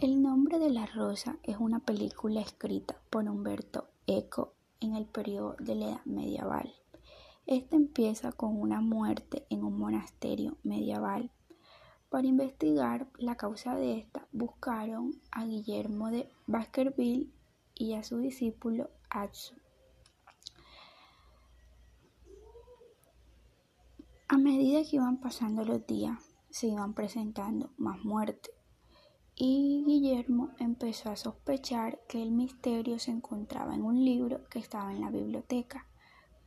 El nombre de la rosa es una película escrita por Humberto Eco en el periodo de la Edad Medieval. Esta empieza con una muerte en un monasterio medieval. Para investigar la causa de esta, buscaron a Guillermo de Baskerville y a su discípulo Atsu. A medida que iban pasando los días, se iban presentando más muertes y Guillermo empezó a sospechar que el misterio se encontraba en un libro que estaba en la biblioteca,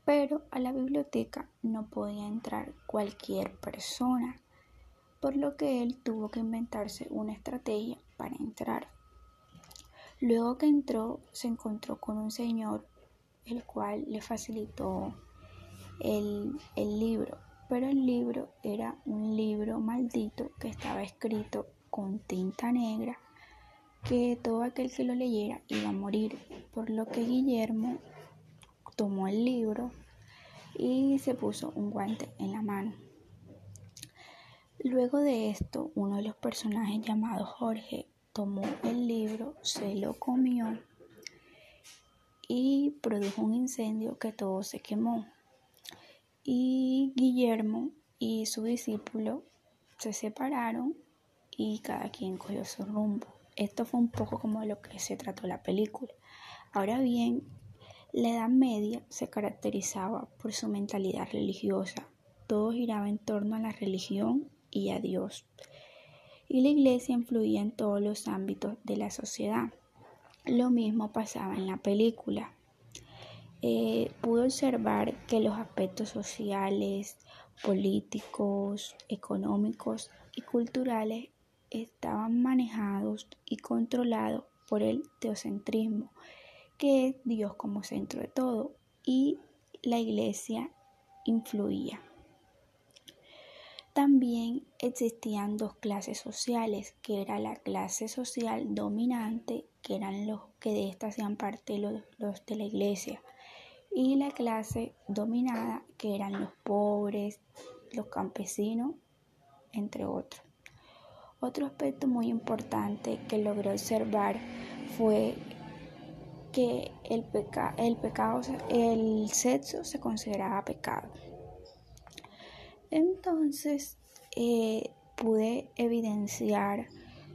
pero a la biblioteca no podía entrar cualquier persona, por lo que él tuvo que inventarse una estrategia para entrar. Luego que entró, se encontró con un señor, el cual le facilitó el, el libro, pero el libro era un libro maldito que estaba escrito con tinta negra que todo aquel que lo leyera iba a morir, por lo que Guillermo tomó el libro y se puso un guante en la mano. Luego de esto, uno de los personajes llamado Jorge tomó el libro, se lo comió y produjo un incendio que todo se quemó. Y Guillermo y su discípulo se separaron y cada quien cogió su rumbo. Esto fue un poco como lo que se trató la película. Ahora bien, la Edad Media se caracterizaba por su mentalidad religiosa. Todo giraba en torno a la religión y a Dios. Y la iglesia influía en todos los ámbitos de la sociedad. Lo mismo pasaba en la película. Eh, pude observar que los aspectos sociales, políticos, económicos y culturales estaban manejados y controlados por el teocentrismo, que es Dios como centro de todo, y la iglesia influía. También existían dos clases sociales, que era la clase social dominante, que eran los que de esta hacían parte los, los de la iglesia, y la clase dominada, que eran los pobres, los campesinos, entre otros. Otro aspecto muy importante que logré observar fue que el, el pecado, el sexo se consideraba pecado. Entonces eh, pude evidenciar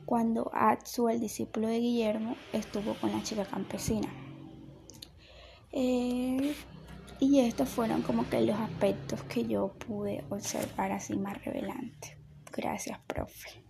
cuando Atsu, el discípulo de Guillermo, estuvo con la chica campesina. Eh, y estos fueron como que los aspectos que yo pude observar así más revelantes. Gracias, profe.